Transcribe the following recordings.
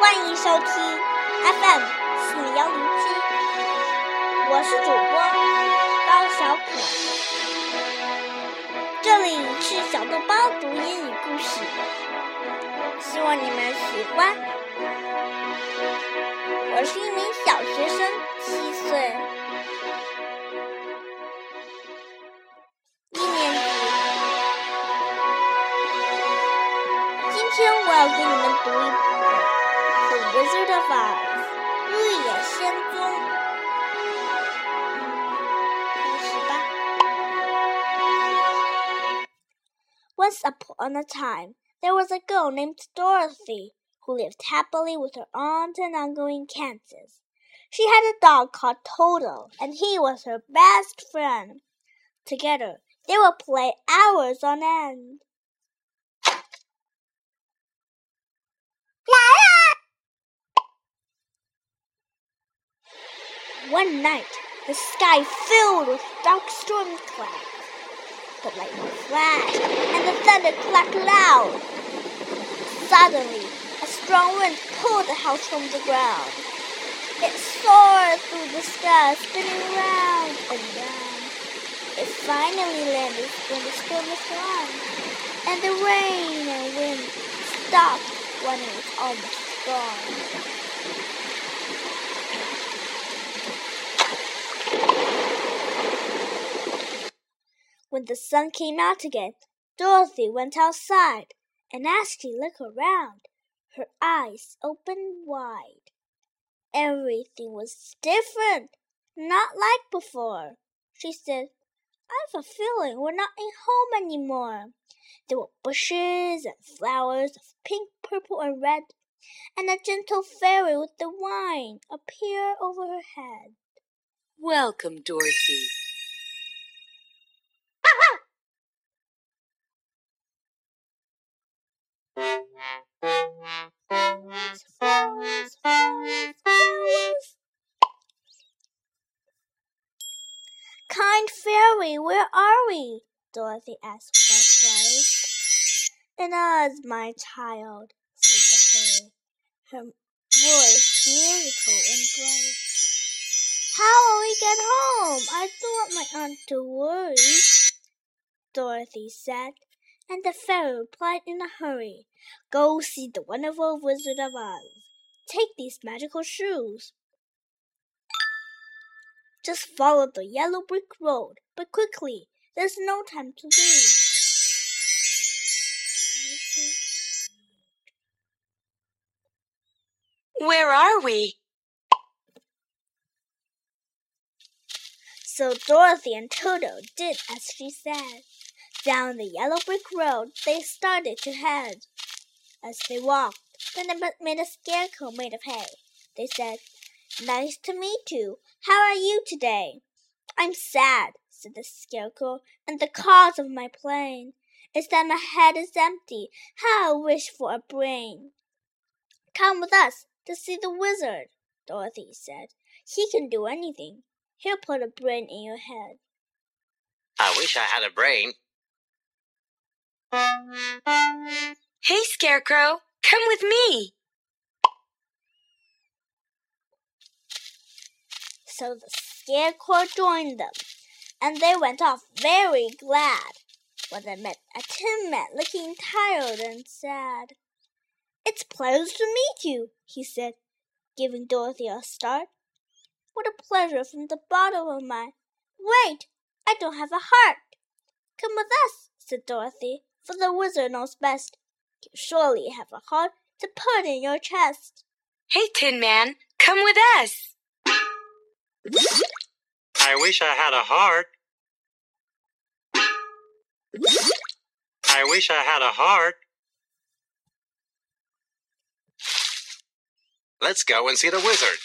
欢迎收听 FM 四幺零七，我是主播高小可，这里是小豆包读英语故事，希望你们喜欢。我是一名小学生，七岁，一年级。今天我要给你们读一本《The Wizard of Oz》绿野仙踪。开始吧。Once upon a time, there was a girl named Dorothy who lived happily with her aunt and uncle in Kansas. She had a dog called Toto, and he was her best friend. Together, they would play hours on end. One night, the sky filled with dark storm clouds. The lightning flashed and the thunder clacked loud. Suddenly, a strong wind pulled the house from the ground. It soared through the sky, spinning round and round. It finally landed when the storm was gone, and the rain and wind stopped when it was almost gone. When the sun came out again, Dorothy went outside, and as she looked around, her eyes opened wide. Everything was different, not like before. She said, I have a feeling we're not in home anymore. There were bushes and flowers of pink, purple, and red, and a gentle fairy with the wine appeared over her head. Welcome, Dorothy. Flowers, flowers, flowers, flowers. Kind fairy, where are we? Dorothy asked without surprise. In Oz, my child, said the fairy, her voice musical and bright. How will we get home? I don't want my aunt to worry, Dorothy said, and the fairy replied in a hurry. Go see the wonderful Wizard of Oz. Take these magical shoes. Just follow the yellow brick road, but quickly. There's no time to lose. Where are we? So Dorothy and Toto did as she said. Down the yellow brick road they started to head. As they walked, then they met a scarecrow made of hay. They said, Nice to meet you. How are you today? I'm sad, said the scarecrow, and the cause of my pain is that my head is empty. How I wish for a brain. Come with us to see the wizard, Dorothy said. He can do anything. He'll put a brain in your head. I wish I had a brain. Hey, Scarecrow, come with me. So the scarecrow joined them, and they went off very glad when they met a tin man looking tired and sad. It's pleasure to meet you, he said, giving Dorothy a start. What a pleasure from the bottom of my. Wait, I don't have a heart. Come with us, said Dorothy, for the wizard knows best. You surely have a heart to put in your chest. Hey, Tin Man, come with us. I wish I had a heart. I wish I had a heart. Let's go and see the wizard.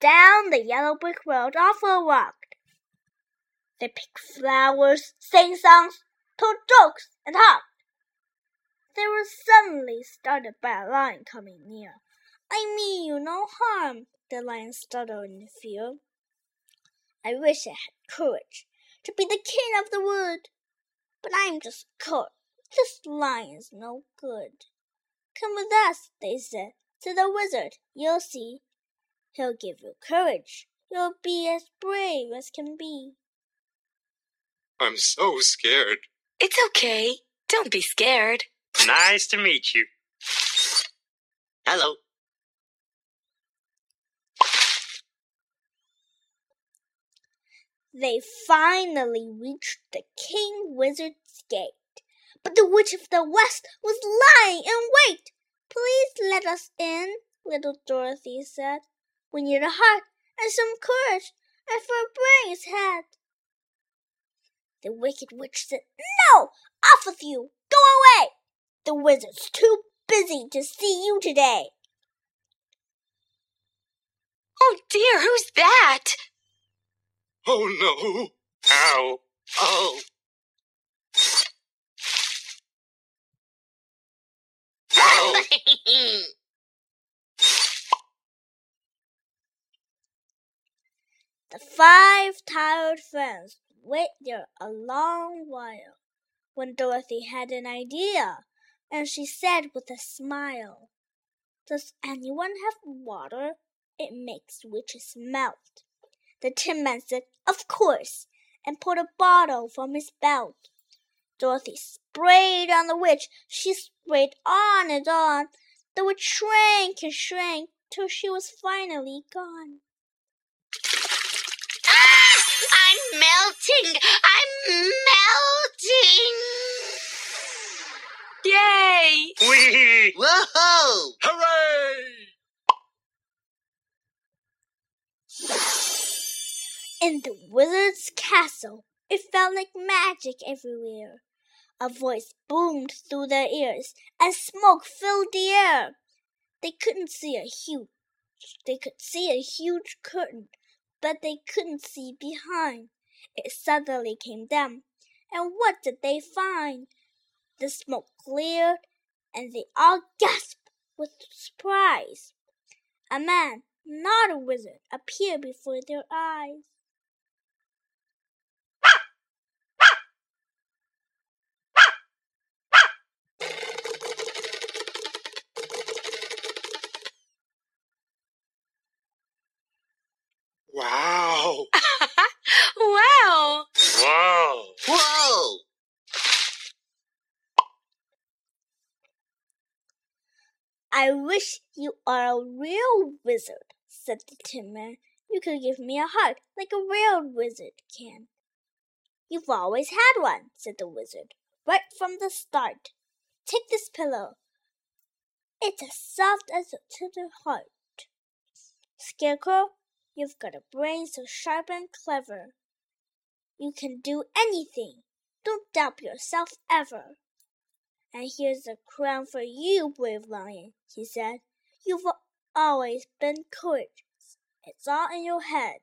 Down the yellow brick road off they walked. They picked flowers, sang songs, told jokes, and hopped. They were suddenly startled by a lion coming near. I mean you no harm, the lion stuttered in fear. I wish I had courage to be the king of the wood, but I'm just cur This lion's no good. Come with us, they said, to the wizard. You'll see. He'll give you courage. You'll be as brave as can be. I'm so scared. It's okay. Don't be scared. Nice to meet you. Hello. They finally reached the king wizard's gate. But the witch of the west was lying in wait. Please let us in, little Dorothy said. We need a heart and some courage and for a brain's head. The wicked witch said, No! Off with you! Go away! The wizard's too busy to see you today. Oh dear, who's that? Oh no. Ow. Oh. Ow. The five tired friends waited there a long while when Dorothy had an idea, and she said with a smile, Does anyone have water? It makes witches melt. The Tin Man said, Of course, and pulled a bottle from his belt. Dorothy sprayed on the witch. She sprayed on and on. The witch shrank and shrank till she was finally gone. I'm melting! I'm melting! Yay! Wee. Whoa! Hooray! In the wizard's castle, it felt like magic everywhere. A voice boomed through their ears, and smoke filled the air. They couldn't see a huge, they could see a huge curtain, but they couldn't see behind. It suddenly came down, and what did they find? The smoke cleared, and they all gasped with surprise. A man, not a wizard, appeared before their eyes. Wow! wow! Whoa. Whoa! I wish you are a real wizard, said the Tin Man. You could give me a heart like a real wizard can. You've always had one, said the wizard, right from the start. Take this pillow. It's as soft as a tender heart. Scarecrow, you've got a brain so sharp and clever. You can do anything. Don't doubt yourself ever. And here's a crown for you, brave lion, he said. You've always been courageous. It's all in your head.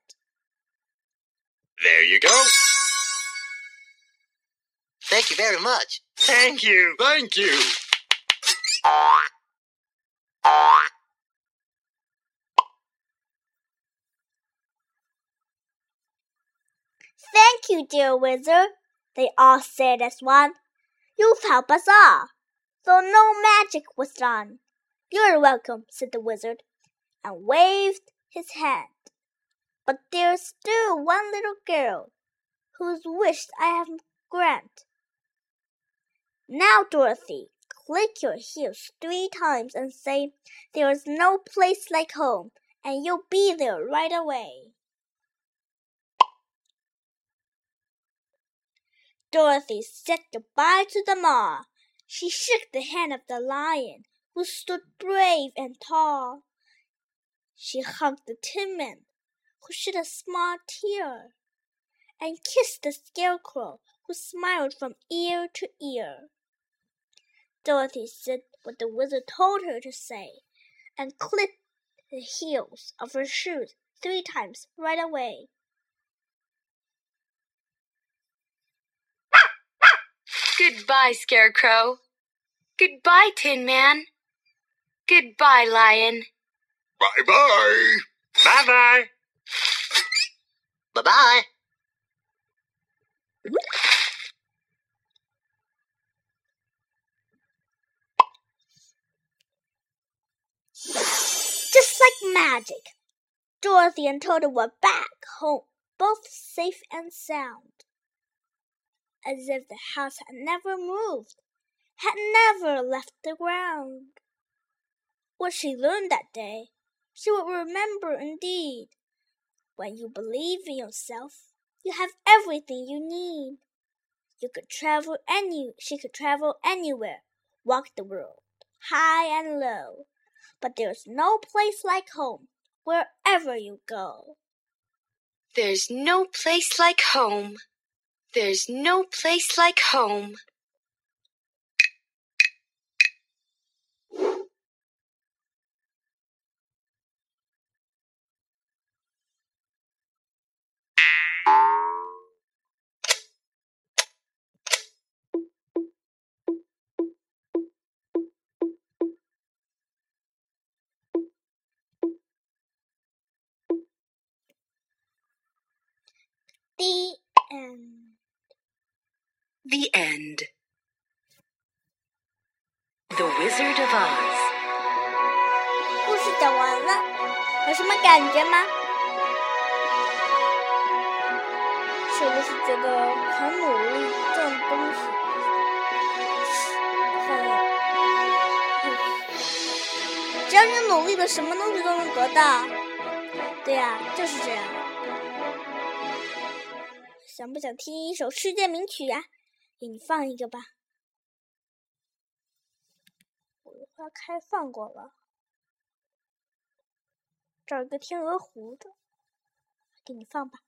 There you go. Thank you very much. Thank you. Thank you. Thank you, dear wizard, they all said as one. You've helped us all, though no magic was done. You're welcome, said the wizard, and waved his hand. But there's still one little girl whose wish I have grant. Now, Dorothy, click your heels three times and say, There is no place like home, and you'll be there right away. Dorothy said goodbye to them all. She shook the hand of the lion, who stood brave and tall. She hugged the Tin Man, who shed a small tear, and kissed the Scarecrow, who smiled from ear to ear. Dorothy said what the wizard told her to say, and clicked the heels of her shoes three times right away. Goodbye, Scarecrow. Goodbye, Tin Man. Goodbye, Lion. Bye bye. Bye bye. bye bye. Just like magic, Dorothy and Toto were back home, both safe and sound as if the house had never moved, had never left the ground. What she learned that day, she would remember indeed. When you believe in yourself, you have everything you need. You could travel any she could travel anywhere, walk the world, high and low. But there's no place like home, wherever you go. There's no place like home. There's no place like home. The end. The end. The Wizard of Oz. 故事讲完了，有什么感觉吗？是不是觉得很努力这种东西，只要你努力了，什么东西都能得到。对呀、就是这样。想不想听一首世界名曲呀、给你放一个吧。我的花开放过了。找一个天鹅湖的，给你放吧。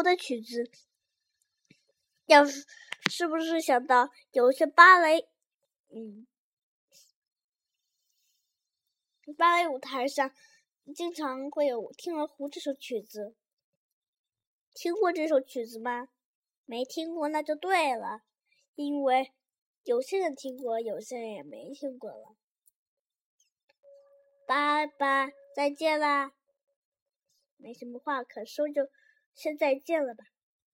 天鹅湖》的曲子，要是是不是想到有一些芭蕾，嗯，芭蕾舞台上经常会有《天鹅湖》这首曲子？听过这首曲子吗？没听过那就对了，因为有些人听过，有些人也没听过了。拜拜，再见啦！没什么话可说，就先再见了吧。